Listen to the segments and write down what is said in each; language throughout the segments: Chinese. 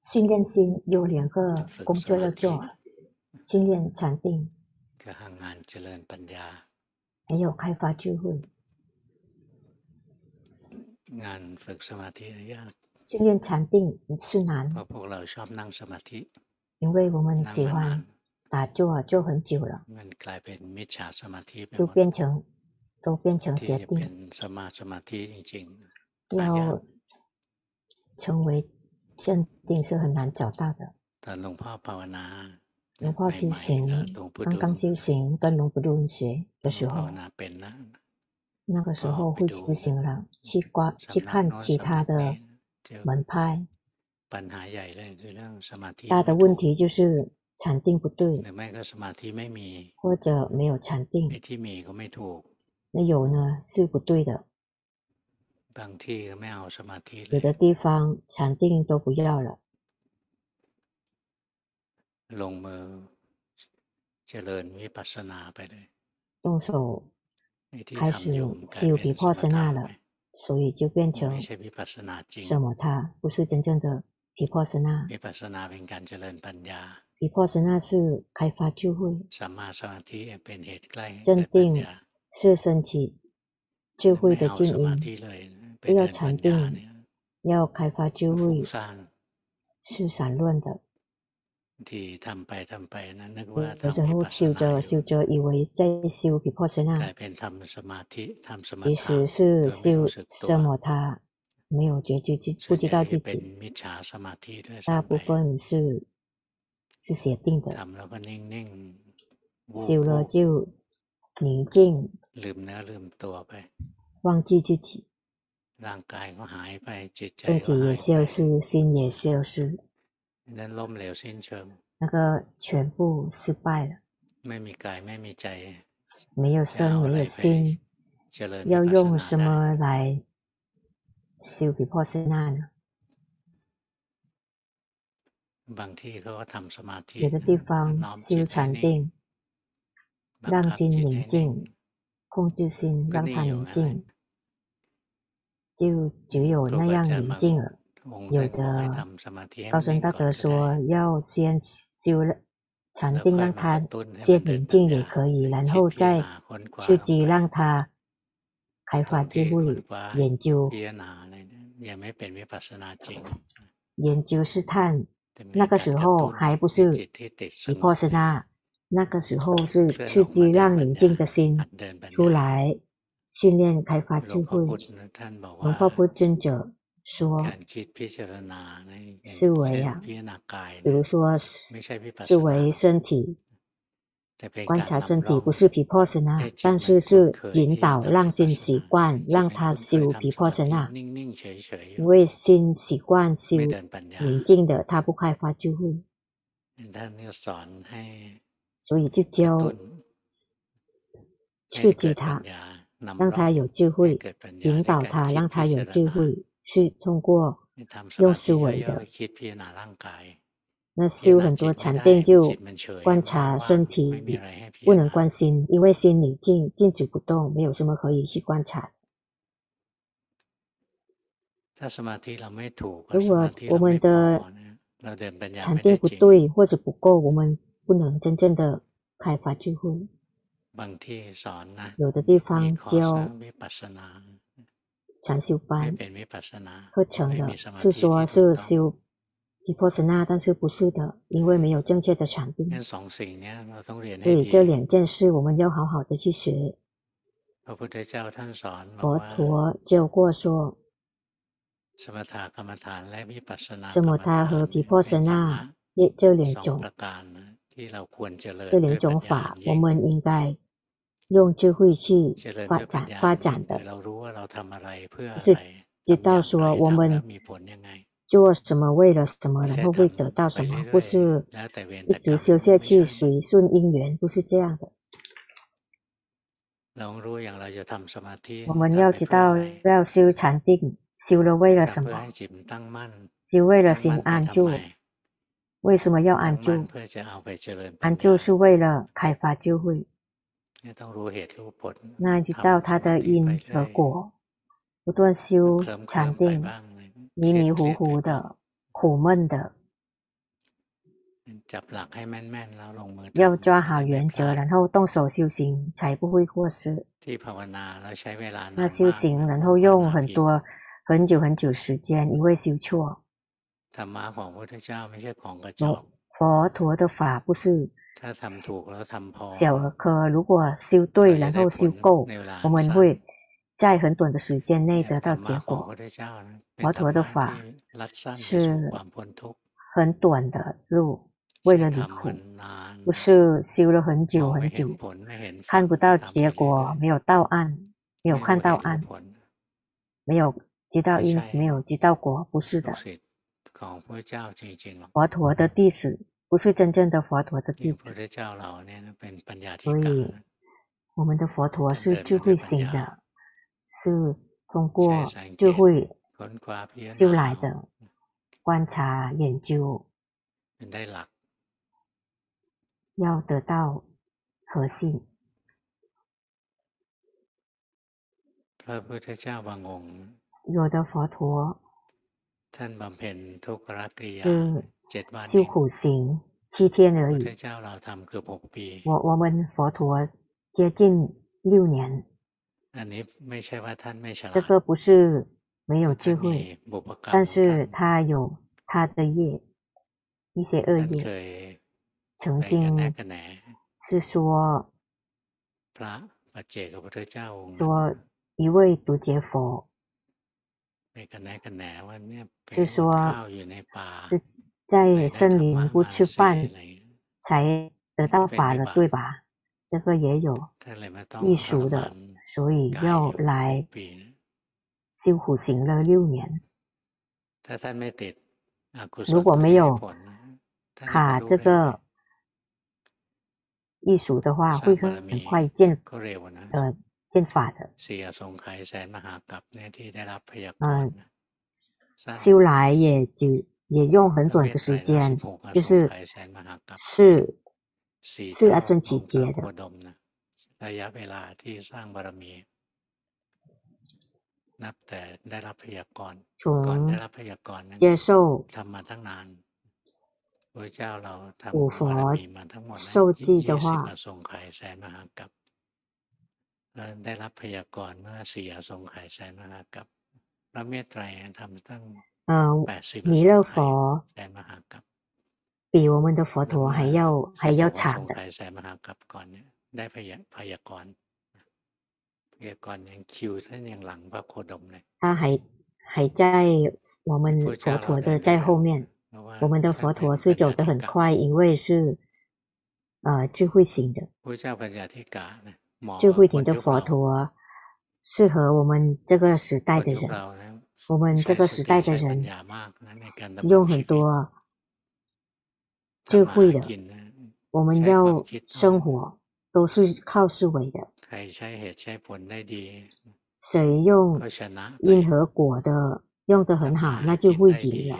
训练心有两个工作要做，训练禅定，还有开发智慧。训练禅定是难，因为我们喜欢打坐坐很久了，就变成都变成邪定。 要成为正定是很难找到的。龙婆修行，刚刚修行跟龙婆论学的时候，那个时候会修行了，去观去看其他的门派。大的问题就是禅定不对，或者没有禅定，那有呢是不对的。有的地方禅定都不要了，动手开始修毗婆舍那了，所以就变成什么？它，不是真正的毗婆舍那。毗婆舍那是开发智慧，正定是升起智慧的境因。不要禅定，要开发智慧，是散乱的。有时候修着修着，以为在修毗婆舍那，其实是修奢摩他，没有觉知，不知道自己。大部分是是邪定的，修了就宁静，忘记自己。 身体也消失，心也消失，那个全部失败了。没有身，没有心，要用什么来修毗婆舍那呢？有的地方修禅定，让心宁静，控制心，让它宁静。 就只有那样宁静了。有的高僧大德说，要先修禅定，让他先宁静也可以，然后再刺激让他开发智慧。研究，研究试探，那个时候还不是毗婆舍那，那个时候是刺激让宁静的心出来。训练开发智慧。龙婆布尊者说：“思维啊，比如说思维身体，观察身体不是毗婆舍那，但是是引导让心习惯，让他修毗婆舍那。因为心习惯修宁静的，他不开发智慧，所以就教刺激他。”让他有智慧，引导他，让他有智慧，是通过用思维的。那修很多禅定就观察身体，不能观心，因为心里静静止不动，没有什么可以去观察。如果我们的禅定不对或者不够，我们不能真正的开发智慧。有的地方教禅修班课程的，是说是修毗婆舍那，但是不是的，因为没有正确的禅定。所以这两件事我们要好好的去学。佛陀教过说，什么他和毗婆舍那这这两种，这两种法，我们应该。用智慧去发展发展的，是知道说我们做什么为了什么，然后会得到什么，不是一直修下去随顺因缘，不是这样的。我们要知道要修禅定，修了为了什么？修为了心安住。为什么要安住？安住是为了开发智慧。那就知道它的因和果，不断修禅定，迷迷糊糊的、苦闷的，要抓好原则，然后动手修行，才不会过失。那修行，然后用很多很久很久时间，因为修错。佛陀的法不是小儿科，如果修对，然后修够，我们会在很短的时间内得到结果。佛陀的法是很短的路，为了离苦，不是修了很久很久，看不到结果，没有到岸，没有看到岸，没有知道因，没有知道果，不是的。佛陀的弟子不是真正的佛陀的弟子，所以我们的佛陀是智慧型的，是通过智慧修来的，观察研究，要得到核心。有的佛陀。是修苦行七天而已。我我们佛陀接近六年。这个不是没有智慧，但是他有他的业，一些恶业。曾经是说，说一位独觉佛。是说，是在森林不吃饭才得到法了，对吧？这个也有异熟的，所以要来修苦行了六年。如果没有卡这个异熟的话，会很快见呃。见法的，嗯，修来也就也用很短的时间，就是是是阿僧只劫的，从接受五佛受记的话。ได้รับพยากรณ์เมื่อสี่อสงไขยแสนมหากัปพระเมตไตรทำตั้ง 弥勒佛比我们的佛陀还要还要长的他还还在我们佛陀的在后面我们的佛陀是走得很快因为是智慧型的智慧型的佛陀适合我们这个时代的人我们这个时代的人用很多智慧的，我们要生活都是靠思维的。谁用因和果的用的很好，那就会赢了。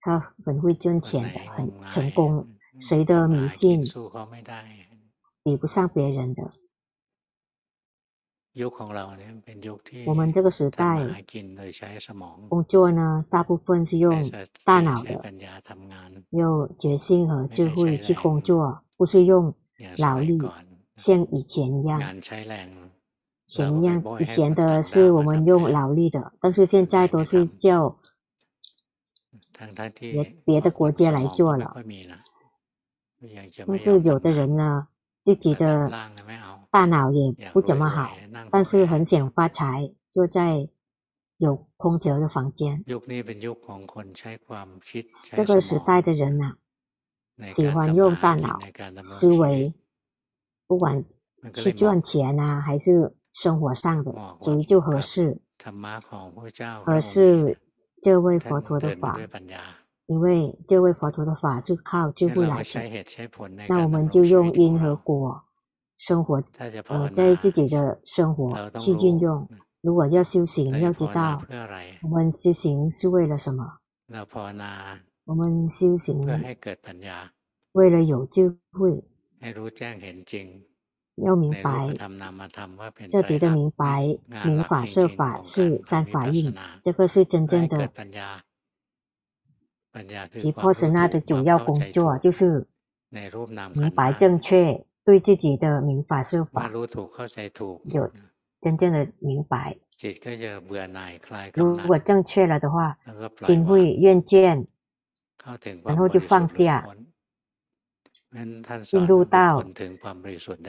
他很会赚钱的，很成功。谁的迷信比不上别人的？我们这个时代工作呢，大部分是用大脑的，用决心和智慧去工作，不是用脑力，像以前一样。以前一样，以前的是我们用劳力的，但是现在都是叫别别的国家来做了。但是有的人呢，自己的。大脑也不怎么好，但是很想发财，就在有空调的房间。这个时代的人啊，喜欢用大脑思维，不管是赚钱啊，还是生活上的，所以就合适。合适这位佛陀的法，因为这位佛陀的法是靠智慧来的，那我们就用因和果。生活，呃，在自己的生活去运用。如果要修行，要知道我们修行是为了什么？我们修行为了有智慧，要明白，彻底的明白，明法色法是三法印，这个是真正的。提婆舍那的主要工作就是明白正确，对自己的明法色法有真正的明白。如果正确了的话，心会厌倦，然后就放下。进入到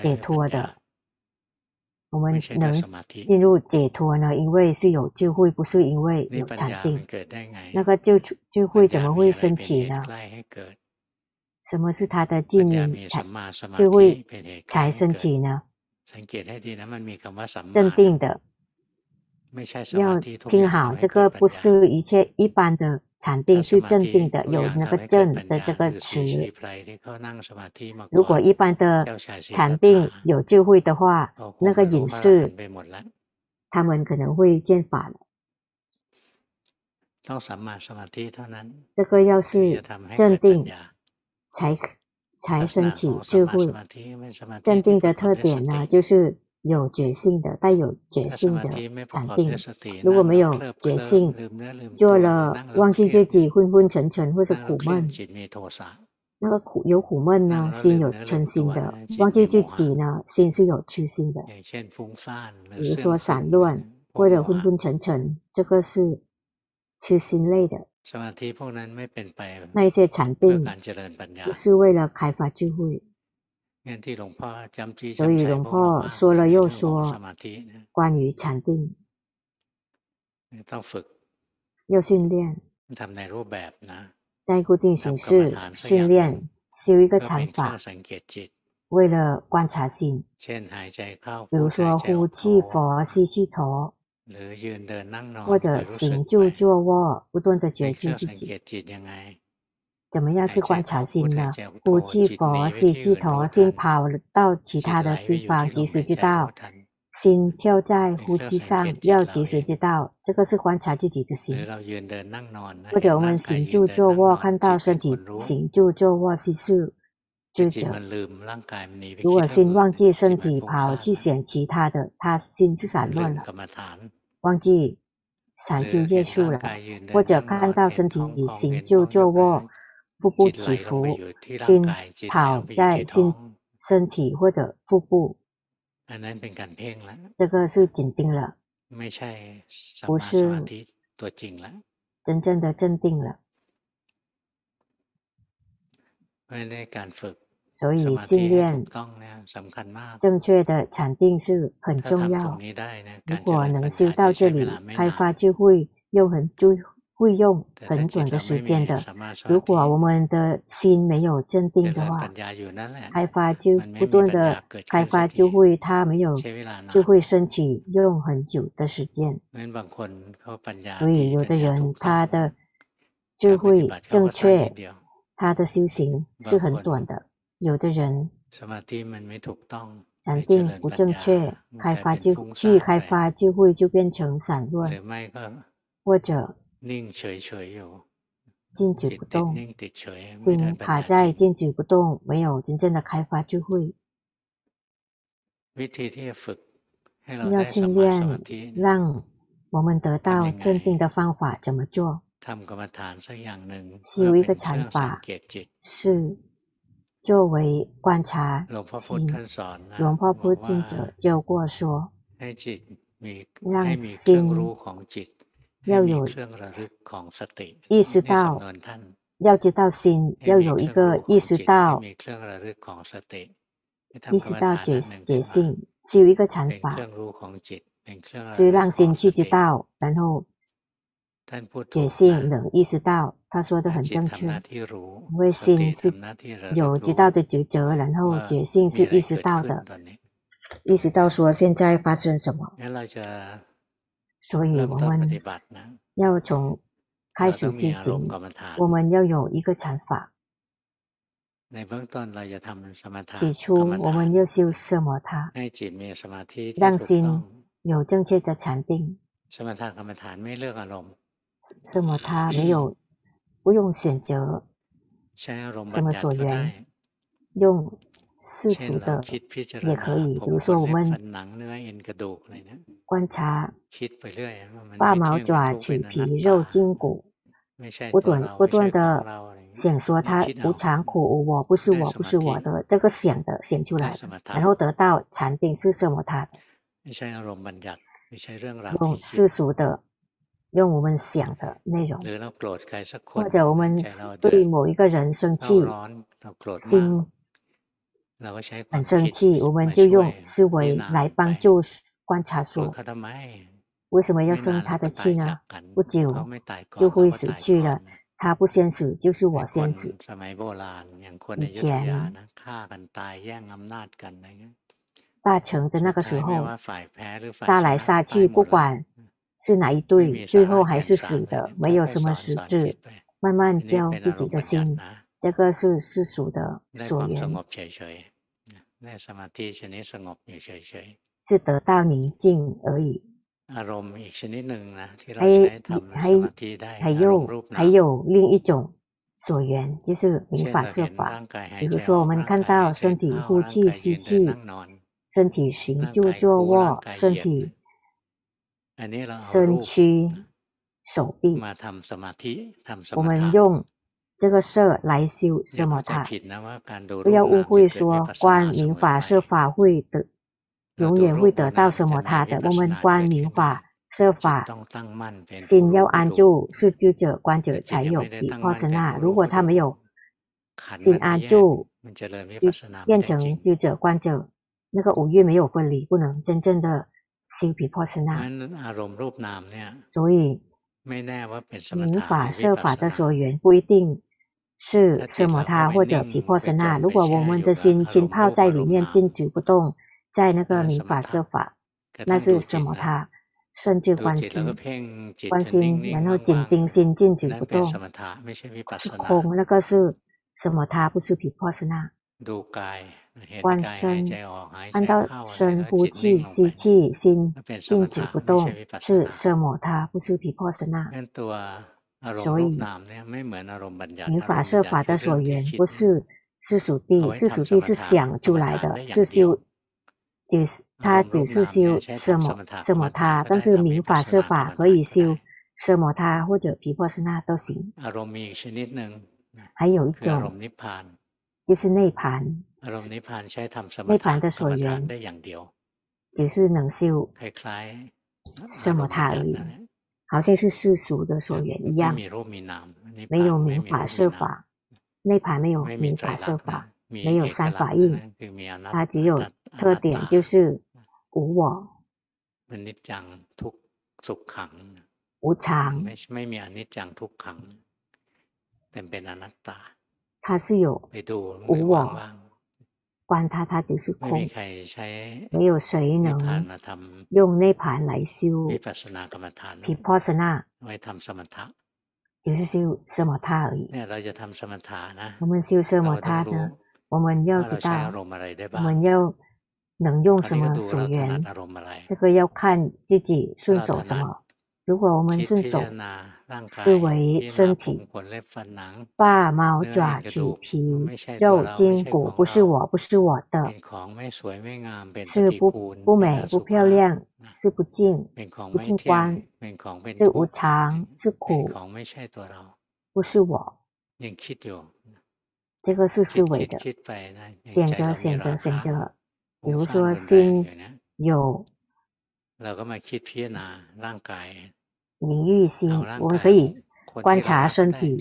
解脱的，我们能进入解脱呢？因为是有智慧，不是因为有禅定。那个智智慧怎么会升起呢？什么是他的静明才就会才升起呢？镇定的，要听好，这个不是一切一般的。禅定是镇定的，有那个“镇”的这个词。如果一般的禅定有智慧的话，那个隐士他们可能会见法了。这个要是镇定才才升起智慧。镇定的特点呢，就是。有觉性的，带有觉性的禅定。如果没有觉性，做了忘记自己，昏昏沉沉或是苦闷。那个苦有苦闷呢，心有嗔心的；忘记自己呢，心是有痴心的。比如说散乱或者昏昏沉沉，这个是痴心类的。 那一些禅定不是为了开发智慧。所以龙婆说了又说，关于禅定，要训练，在固定形式训练，修一个禅法，为了观察心，比如说呼气佛、吸气陀， 或者行住坐卧，不断的觉知自己。怎么样是观察心呢？呼气佛，吸气陀，心跑到其他的地方，及时知道；心跳在呼吸上，要及时知道。这个是观察自己的心。或者我们行住坐卧，看到身体行住坐卧是事知者。如果心忘记身体，跑去想其他的，他心是散乱了，忘记禅修业数了。或者看到身体已行就坐卧。腹部起伏，心跑在心身体或者腹部，这个是紧盯了，不是真正的镇定了。所以训练正确的禅定是很重要。如果能修到这里，开发就会又很就。会用很短的时间的。如果我们的心没有镇定的话，开发就不断的开发就会，它没有就会升起，用很久的时间。所以有的人他的智慧正确，他的修行是很短的。有的人禅定不正确，开发就去开发就会就变成散乱，或者。静止不动，心卡在静止不动，没有真正的开发智慧。要训练，让我们得到镇定的方法怎么做？修一个禅法，是作为观察心。龙婆布尊者教过说，让心。要有意识到，要知道心要有一个意识到，意识到觉觉性，修一个禅法，是让心去知道，然后觉性能意识到。他说的很正确，因为心是有知道的抉择，然后觉性是意识到的，意识到说现在发生什么。所以我们要从开始修行，我们要有一个禅法。起初我们要修奢摩他，让心有正确的禅定。奢摩他没有不用选择什么所缘，用世俗的也可以，比如说我们观察八毛爪取皮肉筋骨，不断不断的想说它无常苦无我，不是我，不是我的这个想的想出来的，然后得到禅定是什么他的？用世俗的，用我们想的内容，或者我们对某一个人生气，心。很生气，我们就用思维来帮助观察说，为什么要生他的气呢？不久就会死去了，他不先死就是我先死。以前大成的那个时候，杀来杀去，不管是哪一对，最后还是死的，没有什么实质。慢慢教自己的心，这个是世俗的所缘。是得到宁静而已。还还还有还有另一种所缘，就是无法设法。比如说，我们看到身体呼气吸气，身体行住坐卧，身体身躯手臂，我们用。这个色来修什么他，不要误会说观明法设法会得永远会得到什么他的。我们观明法设法，心要安住，是知者观者才有毗婆舍那。如果他没有心安住，就变成知者观者，那个五蕴没有分离，不能真正的修毗婆舍那。所以明法设法的所缘不一定。是奢摩他或者毗婆舍那。如果我们的心浸泡在里面，静止不动，在那个明法设法，那是奢摩他，甚至观心，观心，然后紧盯心，静止不动，是空，那个是奢摩他，不是毗婆舍那。观身，按照深呼气、吸气，心静止不动，是奢摩他，不是皮婆舍那。所以，明法设法的所缘不是世俗地，世俗地是想出来的，是修，只是他只是修奢摩奢摩他，但是明法设法可以修奢摩他或者皮婆舍那都行。还有一种，就是内盘，内盘的所缘，只是能修奢摩他而已。好像是世俗的所缘一样，没有明法设法，内盘没有明法设法，没有三法印，它只有特点就是无我，无常，它是有无我。观它，它就是空，没有谁能用内盘来修毗婆舍那，就是修奢摩他而已。我们修奢摩他呢，我们要知道我们要能用什么所缘，这个要看自己顺手什么。如果我们顺手思维身体，发毛爪齿皮肉筋骨不是我，不是我的，是不不美不漂亮，是不净不净观，是无常是苦，不是我。这个是思维的，想着想着想着，比如说心有。淫欲心，我们可以观察身体，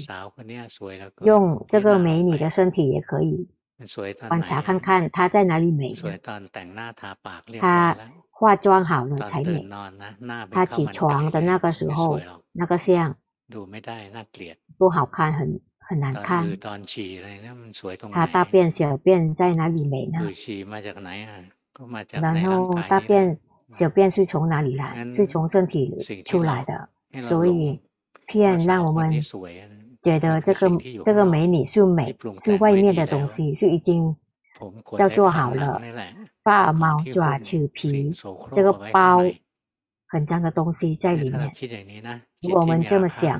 用这个美女的身体也可以观察看看她在哪里美。她化妆好了才美。她起床的那个时候，那个相不好看，很很难看。她大便小便在哪里美呢？然后大便。小便是从哪里来？是从身体出来的，所以骗让我们觉得这个这个美女是美，是外面的东西，是已经叫做好了。八毛爪去皮，这个包很脏的东西在里面。如果我们这么想，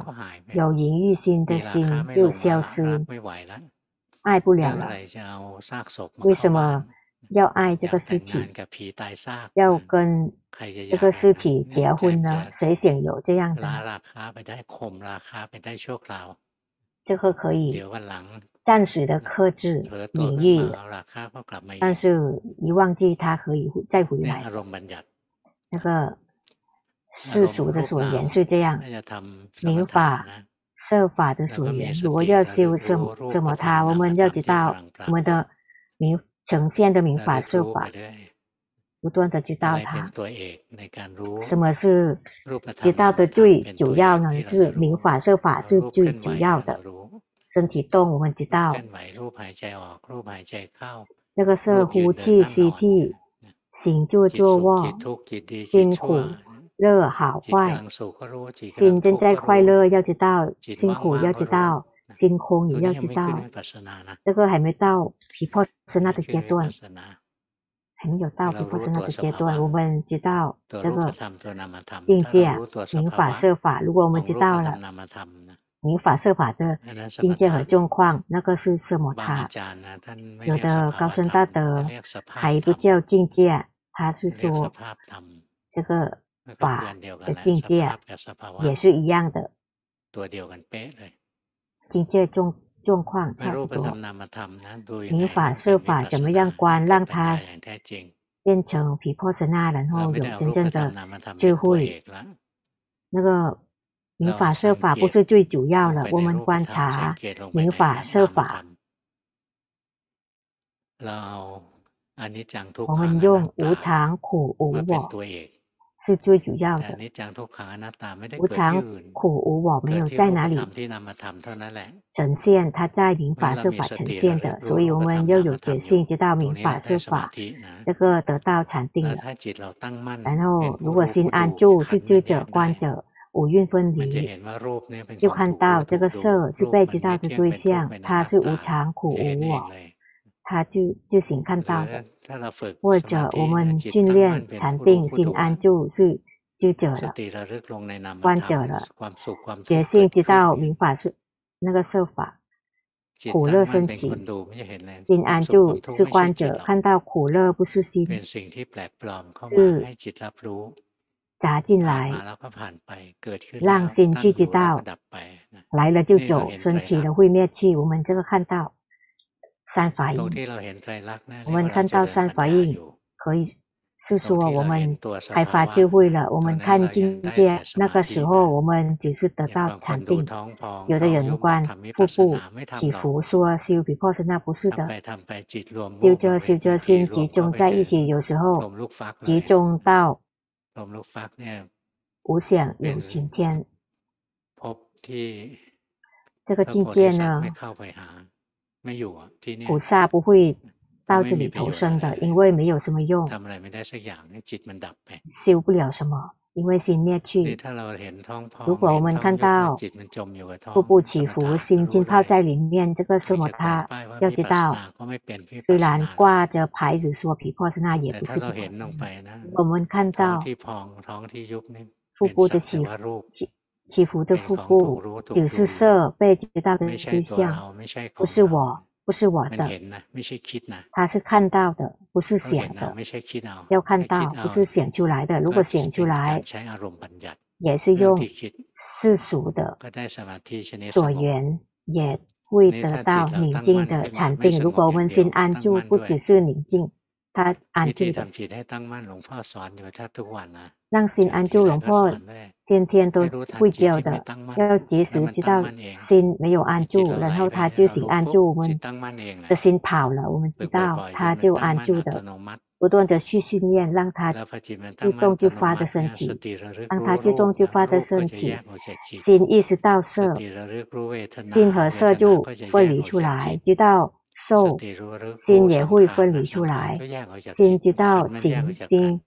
有淫欲心的心就消失。爱不了了。为什么要爱这个尸体？要跟这个尸体结婚呢？谁想有这样的？这个可以暂时的克制隐喻，但是一忘记他可以再回来。那个世俗的所言是这样，民法。设法的所言，如果要修什什么他，我们要知道我们的明呈现的明法设法，不断的知道它。什么是知道的最主要呢？是明法设法是最主要的。身体动，我们知道。这个是呼气吸气，行住坐卧，辛苦。乐好坏，心正在快乐，要知道；辛苦要知道，心空也要知道。这个还没到皮破舍那的阶段，还没有到皮破舍那的阶段。我们知道这个境界，明法设法。如果我们知道了明法设法的境界和状况，那个是什么？他有的高僧大德还不叫境界，他是说这个。法的境界也是一样的，境界状状况差不多。明法设法怎么样观，让它变成毗婆舍那，然后有真正的智慧。那个明法设法不是最主要的，我们观察明法设法，我们用无常、苦、无我。是最主要的。无常、苦、无我，没有在哪里呈现，它在明法设法呈现的。所以我们要有决心，知道明法设法，这个得到禅定了。然后，如果心安住，是知者、观者，五蕴分离，就看到这个色是被知道的对象，它是无常、苦、无我。他就就行看到的，或者我们训练禅定心安住是就者了，观者了，决心知道明法是那个设法，苦乐升起，心安住是观者，看到苦乐不是心，是砸进来，让心去知道，来了就走，升起了会灭去，我们这个看到。三法印，我们看到三法印，可以是说我们开发智慧了。我们看境界，那个时候我们只是得到禅定。有的人观腹部起伏，说修毗婆舍那不是的，修着修着心集中在一起，有时候集中到无想有晴天。这个境界呢？菩萨不会到这里投生的，因为没有什么用，修不了什么，因为心灭去。如果我们看到腹部起伏，心浸泡在里面，这个什么他要知道，虽然挂着牌子说毗婆舍那也不是的。我们看到腹部的起伏。起伏的瀑布，只是色被知道的对象，不是我，不是我的，他是看到的，不是想的，要看到，不是想出来的。如果想出来，也是用世俗的所缘，也会得到宁静的禅定。如果我们心安住，不只是宁静。他安住的，让心安住，龙婆天天都会教的，要及时知道心没有安住，然后他就行安住，我们的心跑了，我们知道他就安住的，不断的去训练，让他自动就发的升起，让他自动就发的升起，心意识到色，心和色就分离出来，知道。受心也会分离出来，心知道行心，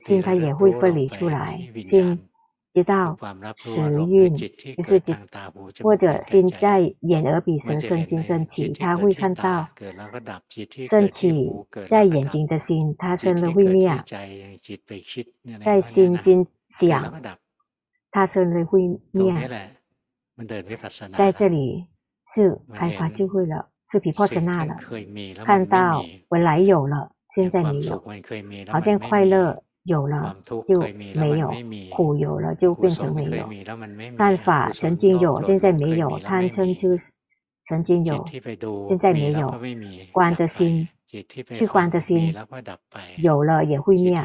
心它也会分离出来，心知道时运就是知，或者心在眼耳鼻舌身心升起，他会看到升起在眼睛的心，它生了会灭，在心心想，它生了会灭，在这里。是开发就会了，是皮破舍那了。看到本来有了，现在没有，好像快乐有了就没有，苦有了就变成没有。但法曾经有，现在没有，贪嗔痴曾经有，现在没有。观的心，去观的心，有了也会灭。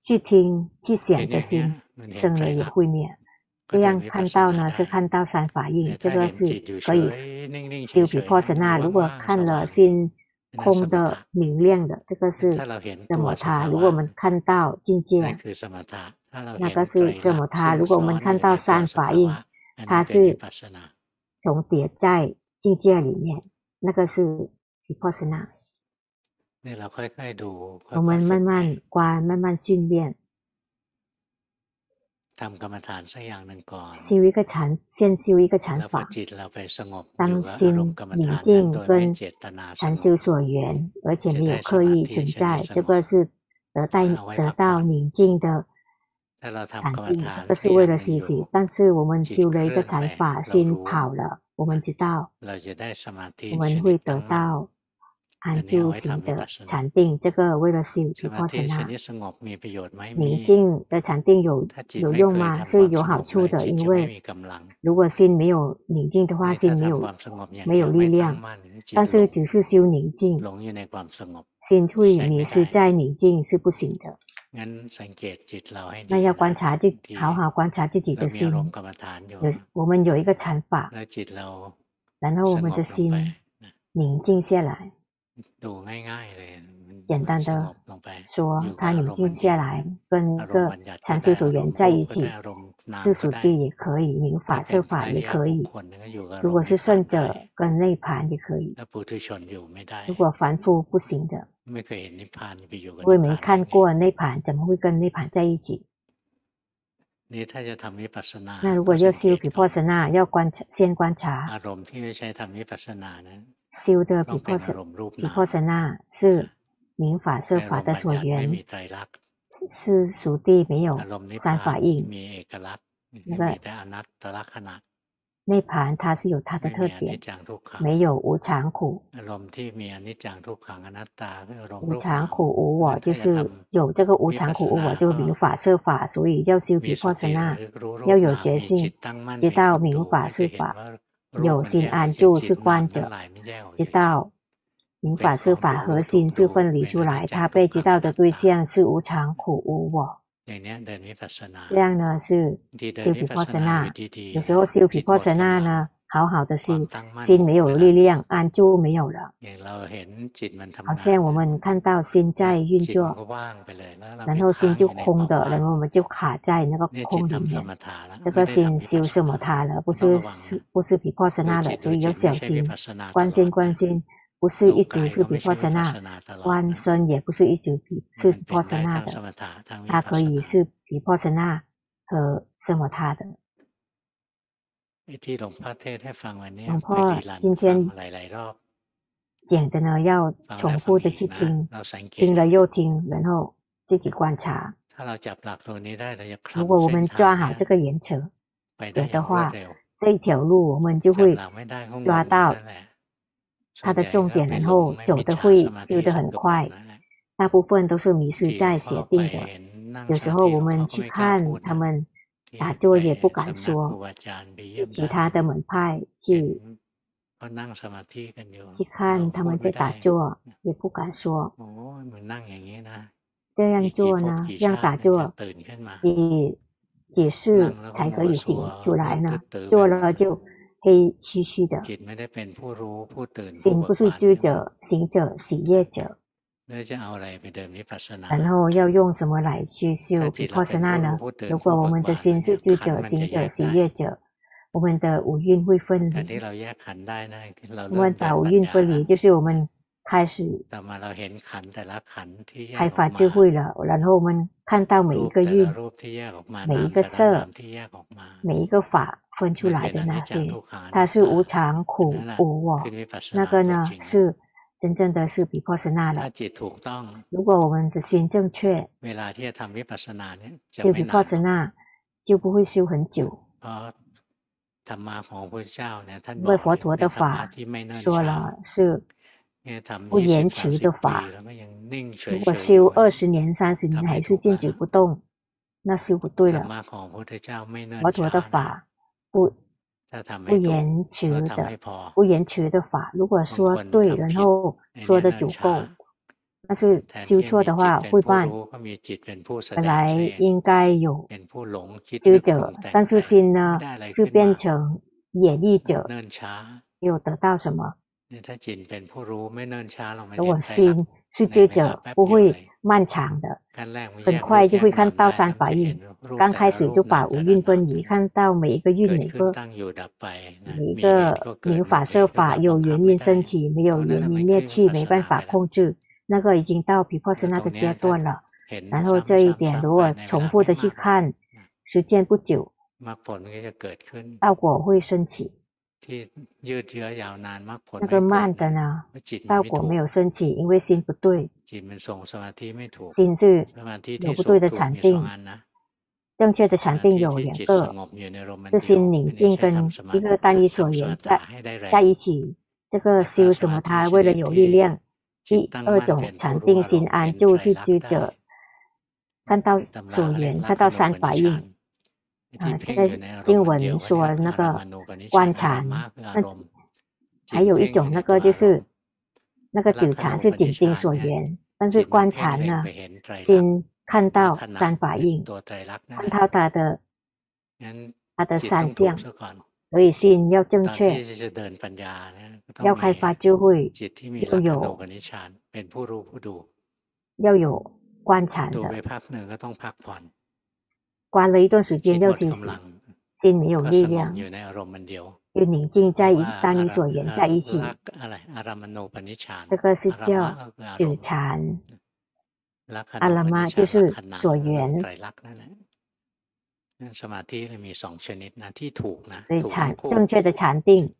去听去想的心，生了也会灭。这样看到呢，是看到三法印，这个是可以修比破舍那。如果看了心空的、明亮的，这个是奢摩他。如果我们看到境界，那个是奢摩他。如果我们看到三法印，它是重叠在境界里面，那个是毗婆舍那。我们慢慢观，慢慢训练。修一个禅，先修一个禅法。当心宁静跟禅修所缘，而且没有刻意存在，这个是得到得到宁静的禅定，这个是为了修习。但是我们修了一个禅法，心跑了，我们知道我们会得到。安住型的禅定，这个为了修毗婆舍那，宁静的禅定有有用吗？是有好处的，因为如果心没有宁静的话，心没有没有力量。但是只是修宁静，心会迷失在宁静是不行的。那要观察自好好观察自己的心，有我们有一个禅法，然后我们的心宁静下来。简单的说，他宁静下来，跟一个禅修所缘在一起，世俗地也可以，名法色法也可以。如果是圣者跟内盘也可以。如果凡夫不行的，因为没看过内盘，怎么会跟内盘在一起？那如果要修毗婆舍那，要观察，先观察。修的毗婆舍毗婆舍那是明法设法的所缘，是属地没有三法印。那个内盘它是有它的特点，没有无常苦。无常苦无我，就是有这个无常苦无我，就明法设法，所以要修毗婆舍那，要有决心，知道明法设法。有心安住是观者，知道明法是法，核心是分离出来，他被知道的对象是无常、苦、无我。这样呢是修皮破舍那，有时候修皮破舍那呢。好好的心，心没有力量，安就没有了。好像我们看到心在运作，然后心就空的，然后我们就卡在那个空里面。这个心修什么他了，不是是不是毗婆舍那了，所以要小心。关心关心，不是一直是毗婆舍那，观身也不是一直毗是毗婆舍那的，它可以是毗婆舍那和什么他的。龙婆今天讲的呢，要重复的去听，听了又听，然后自己观察。如果我们抓好这个原则走的话，这一条路我们就会抓到它的重点，然后走的会修得很快。大部分都是迷失在写定的，有时候我们去看他们。打坐也不敢说，其他的门派去去看他们在打坐，也不敢说。这样做呢，这样打坐，几几世才可以醒出来呢？做了就黑黢黢的。心不是知者、行者、喜悦者。然后要用什么来去修毗婆舍那呢？如果我们的心是知者、行者、喜悦者，我们的五蕴会分离。我们把五蕴分离，就是我们开始开发智慧了。然后我们看到每一个蕴、每一个色、每一个法分出来的那些，它是无常、苦、无我。那个呢是。真正的是毗婆舍那了。如果我们的心正确，修毗婆舍那就不会修很久。因为佛陀的法说了是不延迟的法，如果修二十年、三十年还是静止不动，那修不对了。佛陀的法不不延迟的，不延迟的法，如果说对，然后说的足够。但是修错的话会办，本来应该有知者，但是心呢是变成演绎者，有得到什么？如果心是知者，不会漫长的，很快就会看到三法印。刚开始就把五蕴分离，看到每一个蕴，每个每一个名法色法有原因升起，没有原因灭去，没办法控制。那个已经到毗婆舍那的阶段了，然后这一点如果重复的去看，时间不久，道果会升起。那个慢的呢，道果没有升起，因为心不对，心是有不对的禅定，正确的禅定有两个，是心宁静跟一个单一所缘在在一起，这个修什么？他为了有力量。第二种禅定心安，就是知者看到所缘，看到三法印啊。这个经文说那个观禅，那还有一种那个就是那个九禅是紧盯所缘，但是观禅呢，心看到三法印，看到他的他的三相，所以心要正确。要开发智慧，要有要有观禅的，观了一段时间就休息，心没有力量，又宁静在一单一所缘在一起，这个是叫止禅。阿拉玛就是所缘。所以禅正确的禅定。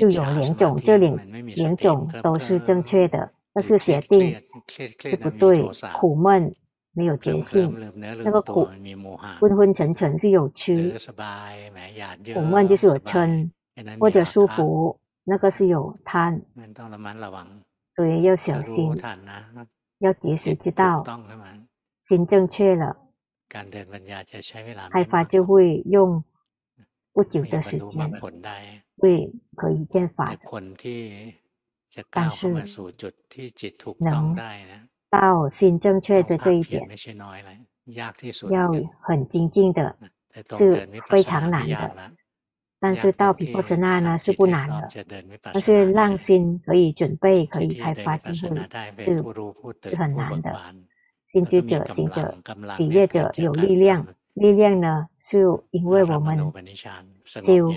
就有两种，这两两种都是正确的，但是邪定是不对，苦闷没有觉性，那个苦昏昏沉沉是有吃，苦闷就是有嗔，或者舒服，那个是有贪，所以要小心，要及时知道，心正确了，开发就会。用 不久的时间。会可以见。法的，但是能到心正确的这一点，要很精进的，是非常难的。但是到毗婆舍那呢是不难的，但是让心可以准备，可以开发智慧是是很难的。心知者、行者、喜悦者有力量。力量呢，是因为我们修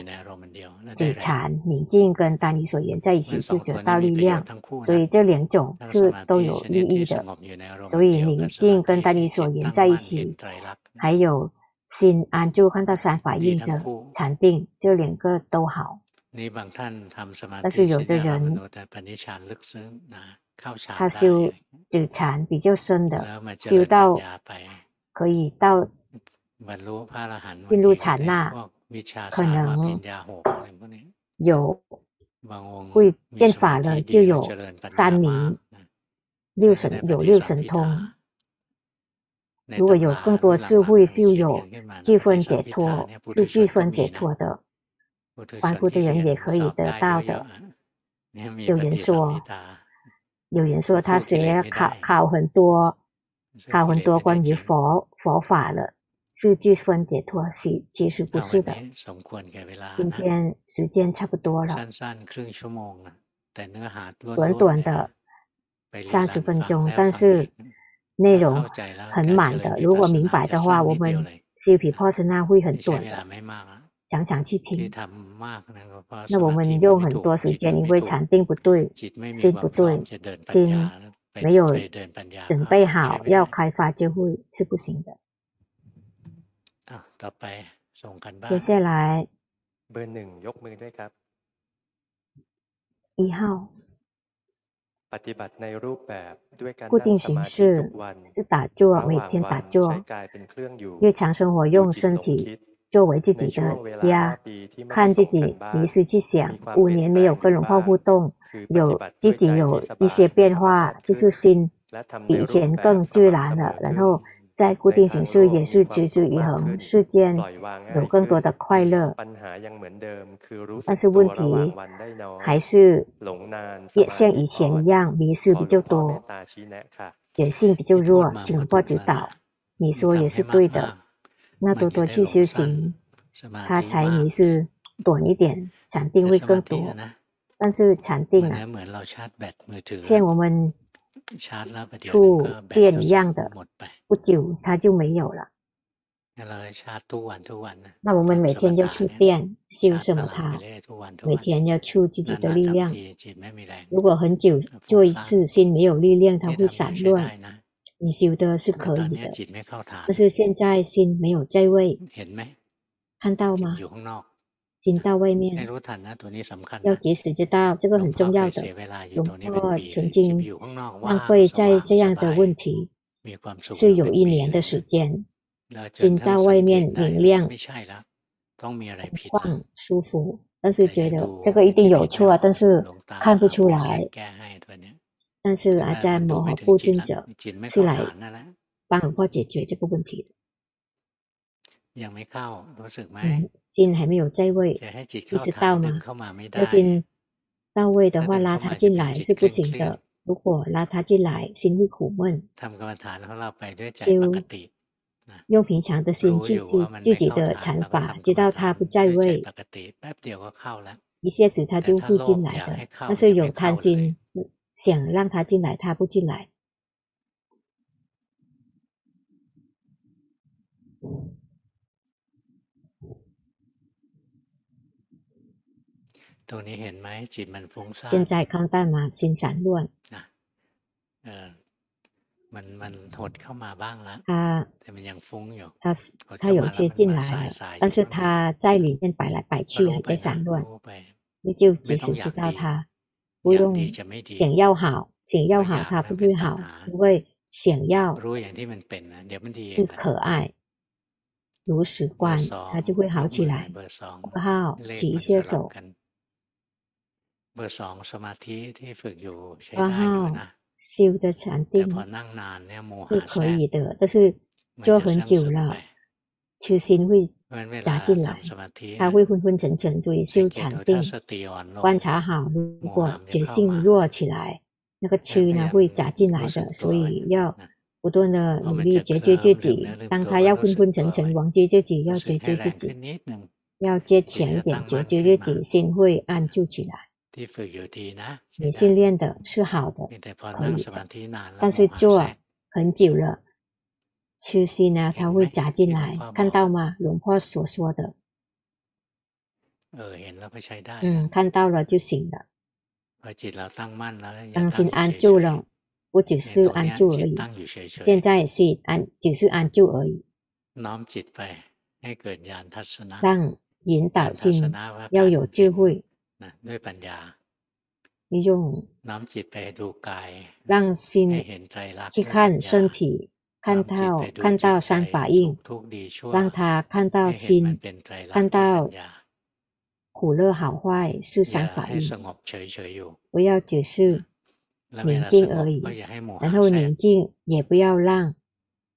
止禅、宁静跟单尼所言在一起，是得到力量，所以这两种是都有利益的。所以宁静跟单尼所言在一起，还有心安住看到三法印的禅定，这两个都好。但是有的人，他修止禅比较深的，修到可以到。进入禅那，可能有会见法了，就有三明六神，有六神通。如果有更多智慧，就有俱分解脱，是俱分解脱的，凡夫的人也可以得到的。有人说，有人说他学考考很多，考很多关于佛佛法了。是俱分解脱，其其实不是的。今天时间差不多了，短短的三十分钟，但是内容很满的。如果明白的话，我们修毗婆舍那会很短的，常常去听。那我们用很多时间，因为禅定不对，心不对，心没有准备好要开发就会是不行的。接下来，一号，固定形式是打坐，每天打坐，日常生活用身体作为自己的家，看自己迷失去想，五年没有跟龙婆互动，有自己有一些变化，就是心比以前更自然了，然后。在固定形式也是持之以恒，世间有更多的快乐，但是问题还是也像以前一样，迷失比较多，人性比较弱，警报指导。你说也是对的，那多多去修行，他才迷失短一点，禅定会更多。但是禅定啊，像我们。触电一样的，不久它就没有了。那我们每天要触电，修什么它？每天要触自己的力量。如果很久做一次，心没有力量，它会散乱。你修的是可以的，但是现在心没有在位，看到吗？心到外面，要及时知道这个很重要的。龙婆曾经浪费在这样的问题，是有一年的时间。心到外面明亮，放舒服，但是觉得这个一定有错啊，但是看不出来。但是阿赞摩诃布尊者是来帮龙婆解决这个问题的。嗯，心还没有在位，意识到吗？要心到位的话，拉他进来是不行的。如果拉他进来，心会苦闷。就用平常的心去修自己的禅法，知道他不在位，一下子他就会进来的。但是有贪心，想让他进来，他不进来。现在看到吗？心散乱。他他他有些进来了，但是他在里面摆来摆去，还在散乱。你就及时知道他，不用想要好，想要好他不会好，因为想要是可爱，如实观，他就会好起来。括号举一些手。八号修的禅定是可以的，但是做很久了，痴心会加进来，他会昏昏沉沉，所以修禅定，观察好，如果觉性弱起来，那个痴呢会加进来的，所以要不断的努力觉知自己。当他要昏昏沉沉，忘记自己，要觉知自己，要接强一点，觉知自己，心会安住起来。你训练的是好的，可以。的，但是做很久了，痴心呢，它会夹进来，看到吗？龙婆所说的，嗯，看到了就行了。当心安住了，不只是安住而已，现在是安，只是安住而已。让引导性要有智慧。你用让心去看身体，看到看到三法印，让他看到心，看到苦乐好坏是三法印，不要只是宁静而已，然后宁静也不要让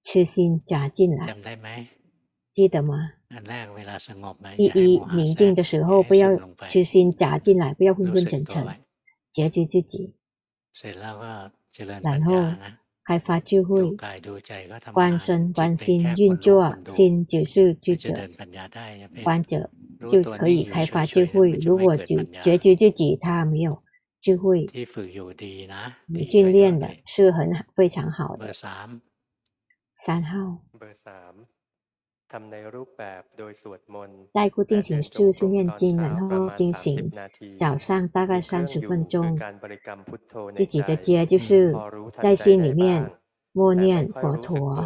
痴心加进来，记得吗？第一，宁静的时候不要痴心夹进来，不要昏昏沉沉，觉知自己。然后开发智慧，观身观心运作，心就是智者，观者就可以开发智慧。如果只觉知自己，他没有智慧，你训练的是很非常好的。三号。在固定形式是念经，然后进行早上大概三十分钟，自己的家就是在心里面默念佛陀，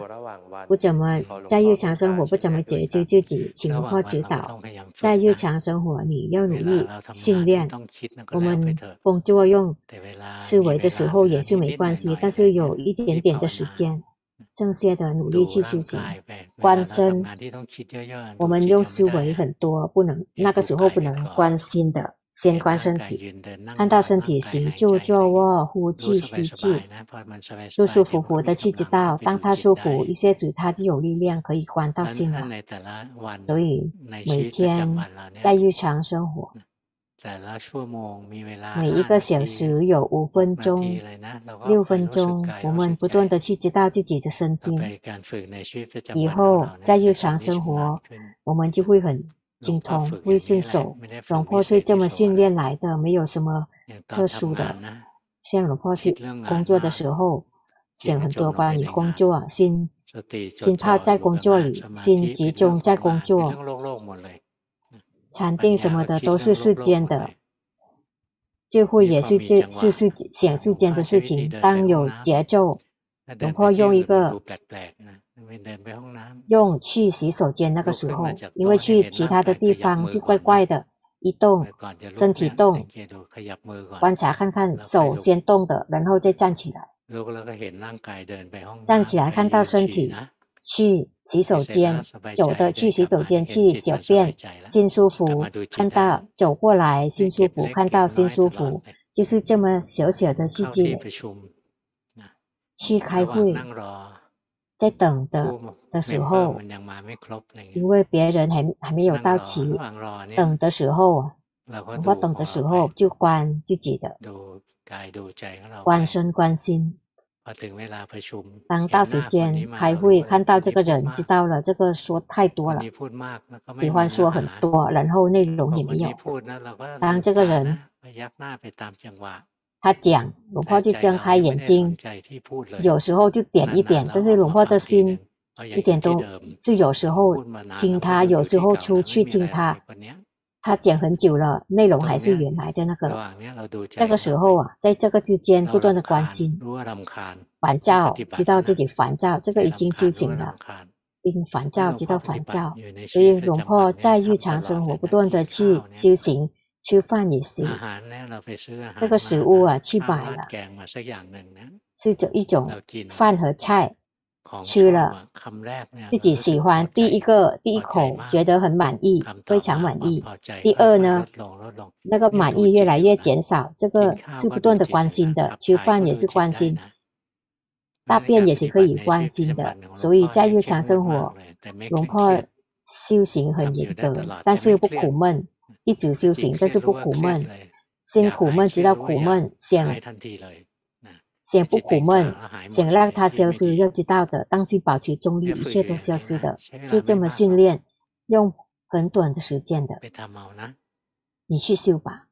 不怎么在日常生活不怎么觉知自己，请龙婆指导。在日常生活你要努力训练，我们工作用思维的时候也是没关系，但是有一点点的时间。正确的努力去修行，观身。我们用修为很多，不能那个时候不能关心的，先观身体。看到身体行就坐卧呼气吸气，舒舒服服的去知道，当他舒服一些时，他就有力量可以观到心了。所以每天在日常生活。每一个小时有五分钟、六分钟，我们不断的去知道自己的身心。以后在日常生活，我们就会很精通，会顺手。龙婆是这么训练来的，没有什么特殊的。像龙婆是工作的时候，想很多关于工作，心心泡在工作里，心集中在工作。禅定什么的都是世间的，聚会也是这是世显世间的事情。当有节奏，龙婆用一个用去洗手间那个时候，因为去其他的地方是怪怪的，一动身体动，观察看看手先动的，然后再站起来，站起来看到身体。去洗手间，有的去洗手间去小便，心舒服，看到走过来心舒服，看到心舒服，就是这么小小的细节。去开会，在等的的时候，因为别人还还没有到齐，等的时候，我等的时候就关自己的，关身关心。当到时间开会，看到这个人，知道了这个说太多了，喜欢说很多，然后内容也没有。当这个人他讲，龙婆就睁开眼睛，有时候就点一点，但是龙婆的心一点都是有时候听他，有时候出去听他。他讲很久了，内容还是原来的那个。那个时候啊，在这个之间不断的关心，烦躁，知道自己烦躁，这个已经修行了。因烦躁，知道烦躁，所以龙婆在日常生活不断的去修行，吃饭也行。这个食物啊，去买了，是这一种饭和菜。吃了，自己喜欢，第一个第一口觉得很满意，非常满意。第二呢，那个满意越来越减少，这个是不断的关心的。吃饭也是关心，大便也是可以关心的。所以在日常生活，龙婆修行很严格，但是不苦闷，一直修行，但是不苦闷，先苦闷直到苦闷，想。先不苦闷，想让它消失，要知道的，当心保持中立，一切都消失的，就这么训练，用很短的时间的。你去修吧。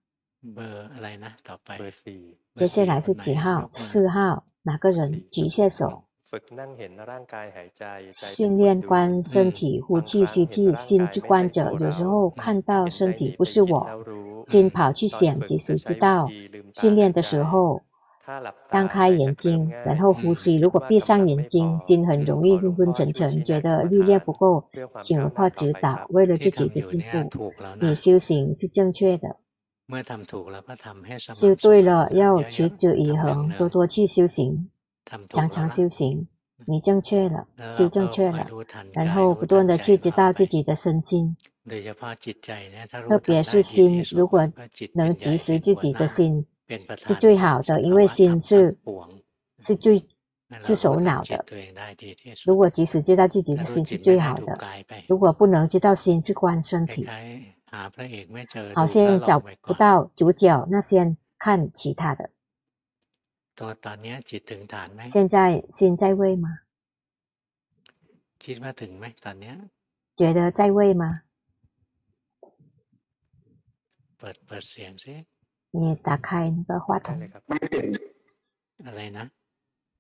接下来是几号？四号，哪个人举一下手？训练观身体，呼气吸气，心是观者。有时候看到身体不是我，心跑去想，及时知道。训练的时候。张开眼睛，然后呼吸。如果闭上眼睛，心很容易昏昏沉沉，觉得力量不够，请龙婆指导。为了自己的进步，你修行是正确的。修对了，要持之以恒，多多去修行，常常修行。你正确了，修正确了，然后不断的去知道自己的身心，特别是心，如果能及时自己的心。是最好的，因为心是是最是首脑的。如果即使知道自己的心是最好的，如果不能知道心是观身体，好像找不到主角，那先看其他的。现在心在位吗？觉得在位吗？你打开那个话筒。ไม่ถึงอะไรนะ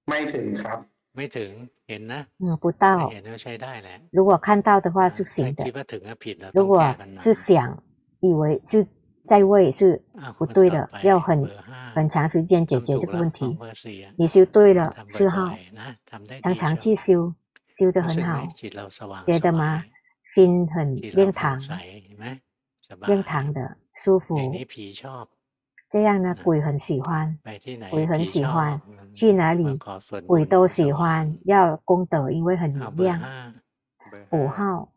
ไม่ถึงครับ ไม่ถึงเห็นนะ嗯不到เห็นว่าใช้ได้แหละ如果看到的话是行的คิดว่าถึงก็ผิดแล้ว如果是想以为是在位是不对的要很很长时间解决这个问题你修对了四号常常去修修得很好觉得吗心很亮堂亮堂的舒服 这样呢，鬼很喜欢，鬼很喜欢，去哪里鬼都喜欢，要功德，因为很亮。五号，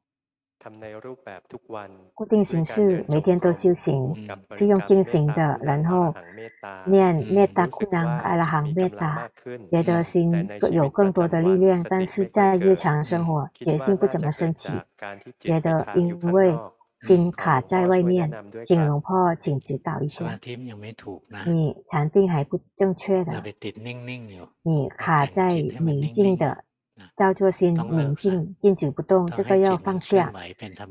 固定形式，每天都修行，是用进行的，然后念灭达库囊阿拉行灭达，觉得心有更多的力量，但是在日常生活决心不怎么升起，觉得因为。心卡在外面，请หลวงพ่อ请指导一下。สมาธิยังไม่ถูกนะ你禅定还不正确的。你卡在宁静的，叫做心宁静，静止不动，这个要放下，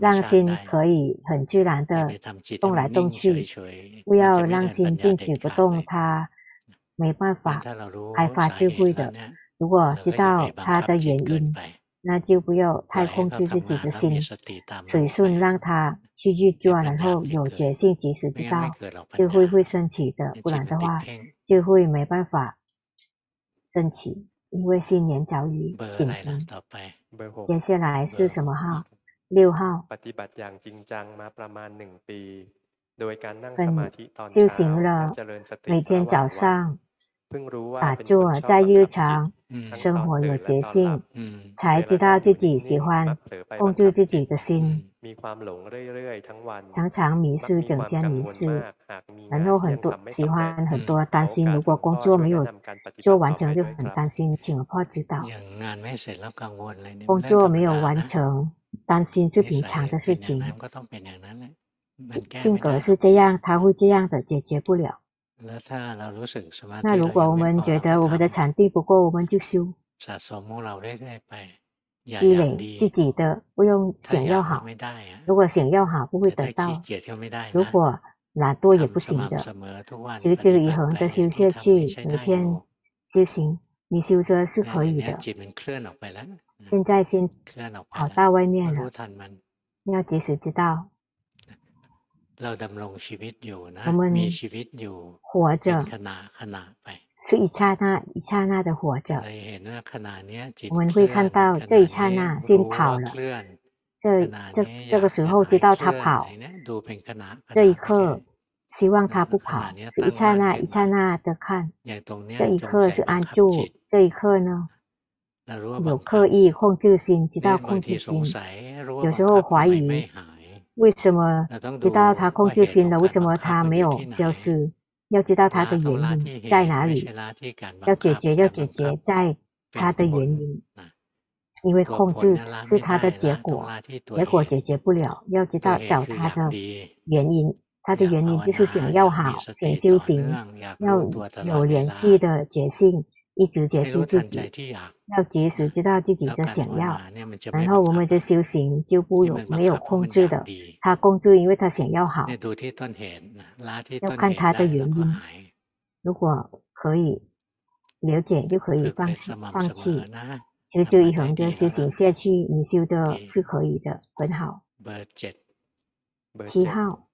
让心可以很自然的动来动去，不要让心静止不动，它没办法开发智慧的。如果知道它的原因。那就不要太控制自己的心，水顺让他去去抓，然后有决心及时知道，就会会升起的，不然的话就会没办法升起，因为新年早已紧张。接下来是什么号？六号。很修行了，每天早上。打坐在日常生活有决心，才知道自己喜欢控制自己的心，常常迷失，整天迷失，然后很多喜欢很多担心，如果工作没有做完成就很担心，请婆指导。工作没有完成，担心是平常的事情，性格是这样，他会这样的，解决不了。那如果我们觉得我们的场地不够我们就修。积累自己的不用想要好如果想要好不会得到如果。懒惰也不行的持之以恒的修下去每天修行你修车是可以的现在先跑到外面了要及时知道。 เราดำรงชีวิตอยู่นะมีชีวิตอยู่หัวเจอขณะขณะไป是一刹那一刹那的活着。我们会看到这一刹那心跑了，这这这个时候知道他跑，这一刻希望他不跑，是一刹那一刹那的看，这一刻是安住，这一刻呢有刻意控制心，知道控制心，有时候怀疑。为什么知道他控制心了为什么他没有消失？要知道他的原因在哪里要解决要解决在他的原因因为控制是他的结果结果解决不了要知道找他的原因他的原因就是想要好想修行要有连续的决心一直觉知自己，要及时知道自己的想要，然后我们的修行就不有没有控制的，他控制，因为他想要好，要看他的原因。如果可以了解，就可以放弃，放弃，持实就一恒的修行下去，你修的是可以的，很好。七号，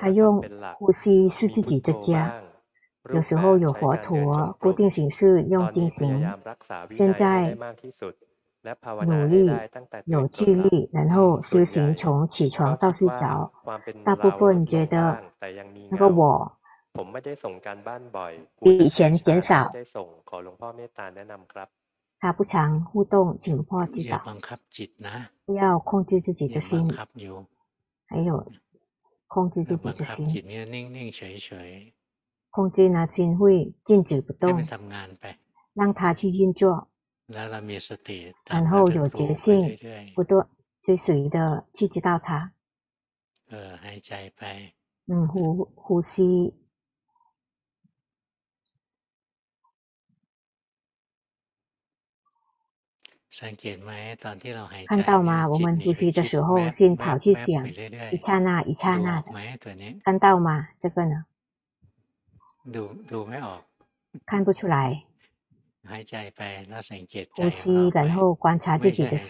他用呼吸是自己的家。有时候有佛陀固定形式用进行，现在努力有距离，然后修行从起床到睡着，大部分觉得那个我比以前减少。他不常互动，请破指导，不要控制自己的心，还有控制自己的心。空间呢，真会静止不动，让它去运作，然后有觉性，不断追随的去知道它。呃，还在呗。嗯，呼呼吸。看到吗？我们呼吸的时候，心跑去想，一刹那，一刹那的，看到吗？这个呢？ดูดูไม่ออก看不出来หายใจไปแล้วสังเกตใจ呼吸然后观察自己的心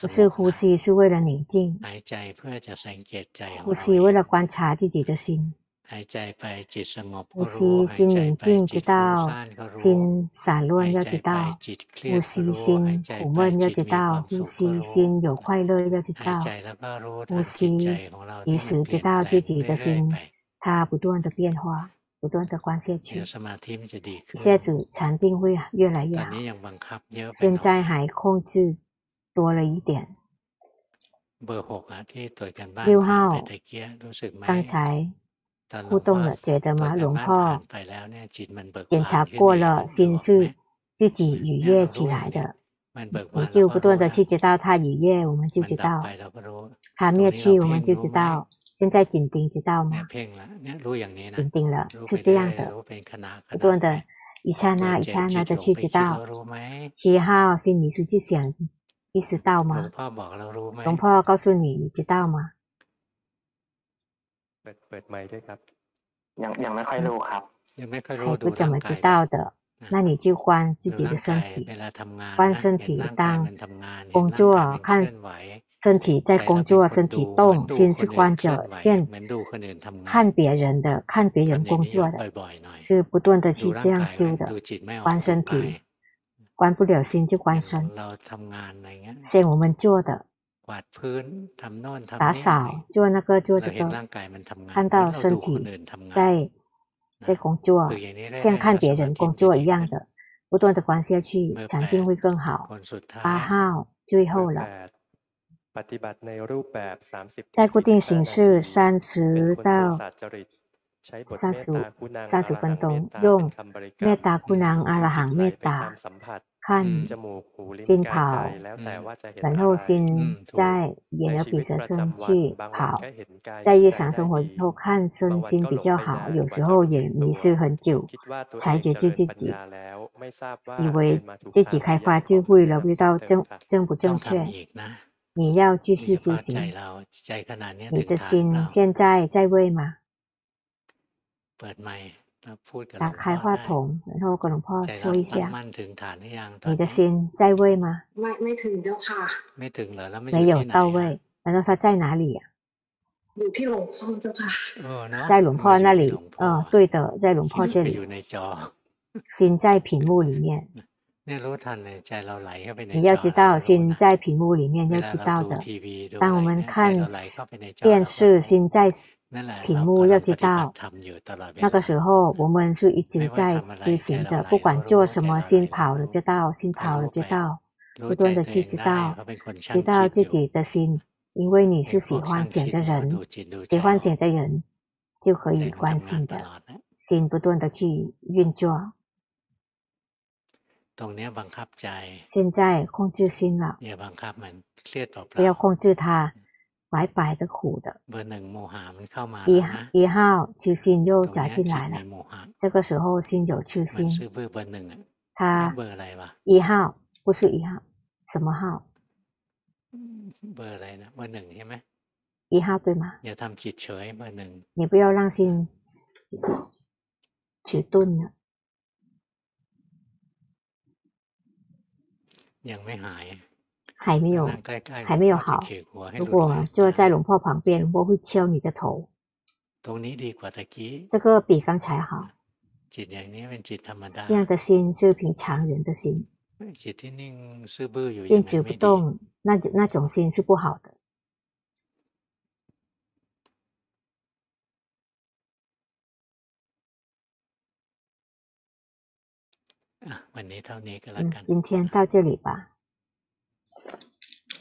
不是呼吸是为了宁静หายใจเพื่อจะสังเกตใจ呼吸为了观察自己的心หายใจไปจิตสงบ呼吸心宁静知道心散乱要知道呼吸心苦闷要知道呼吸心有快乐要知道呼吸即时知道自己的心 它不断的变化， 不断的观下去，下子禅定会越来越好。现在还控制多了一点。六号，刚才互动了，觉得吗？龙婆检查过了，心是自己愉悦起来的，我就不断的去知道他愉悦，我们就知道他灭去，我们就知道。现在紧盯知道吗？紧盯了是这样的。不断的一刹那一刹那的去知道七号是你是去想意识到吗？龙婆告诉你你知道吗？我不怎么知道的。那你就关自己的身体，关身体。当工作看身体，在工作身体动心是关着。现看别人的，看别人工作的是不断的去这样修的。关身体关不了心，就关身。现我们做的打扫，做那个做这个，看到身体在。在工作 ฝึกอย่างนี้เรื่อย 像 ๆ 看 แล้ว 别 สมา 人 ธิ 工 มันจะ 作 ดี 一样 ขึ้น 的，不断的观下去， เบอร์ 禅 แป 定 ด 会更 ค 好。 นสุดท้าย 八号最 เบอ 后 ร์ 了 แป，ดปฏิบัติในรูปแบบ30 在固定形式三 เป็น 十 คนโท 到 สะจริต ใช้บท 三 เมต 十 ตา 五 คุณัง 三十 อร 分 หังเม 钟 ตตา 用 เป็นคำบริกรร เม ม ตตาคุณังอรหัง จิต เม ไหล ต ไป ตา ตามสัมผัส 看先跑，然后心在眼耳比赛身去跑，在日常生活之后看身心比较好，有时候也迷失很久，才觉知自己，以为自己开发智慧了，不知道正正不正确。你要继续修行，你的心现在在位吗？เปิดไมค์แล้วพูดกับหล 打 วงพ่ 开 อ 话 ได้ 筒，然后跟龙婆 ใจ 说 เรา 一 ตั้ง 下， มั่นถึงฐานหรือยังตอน 你的 นี้ 心在位吗？ ไม่ไม่ถึงเจ้าค่ะ ไม่ถึงเหรอแล้วไม่อ 没 ยู่ 有 ที่ไหน 到 อะ 位。难道它在哪里呀、 อยู่ที่หลวงพ่อเจ้าค่ะ เออเนาะ 在龙婆那 มาอยู่ที่ 里 หลวง。พ่อ 嗯，对的，在龙婆这 ไปอยู่ 里。 ในจอ 心在屏幕里面， เนี่ยรู้ทันเลยใจเราไหลเข้าไปใน 你 จ 要 อ 知 เรา 道 รู้ 心 นะ 在屏幕里面 เว 要 ลา 知 เรา 道 ดู 的。 ทีวีดู 当 อะไร 我们 เนี่ยใจ 看 เราไหลเข้าไปในจอ 电 เราก็ 视， รู้ 心在 屏幕要知道，那个时候我们是一直在修行的。不管做什么，心跑了，知道心跑了，知道不断的去知道，知道自己的心。因为你是喜欢想的人，喜欢想的人就可以关心的心，不断的去运作。现在控制心了，不要控制它。白白的苦的。 ๆเบอร์หนึ่งโมหะมันเข้ามา 一 แล้วนะ 一号求心又 ตรง 加 เนี้ย 进 จิต 来 มี 了， โมหะ 这个时候心有求 มัน 心 ซื้อเบอร์เบอร์หนึ่งอ่ะ 他 เบอร์อะไรวะ 一号不是一号，什么号？ เบอร์อะไรนะเบอร์หนึ่งใช่ไหม 一号对吗？ อย่าทำจิตเฉยเบอร์หนึ่ง 你不要让心迟钝了， ยังไม่หาย 还没有还没有好。如果就在龙婆旁边，我会敲你的头。这个比刚才好。这样的心是平常人的心。坚持不动，那那种心是不好的。嗯，今天到这里吧。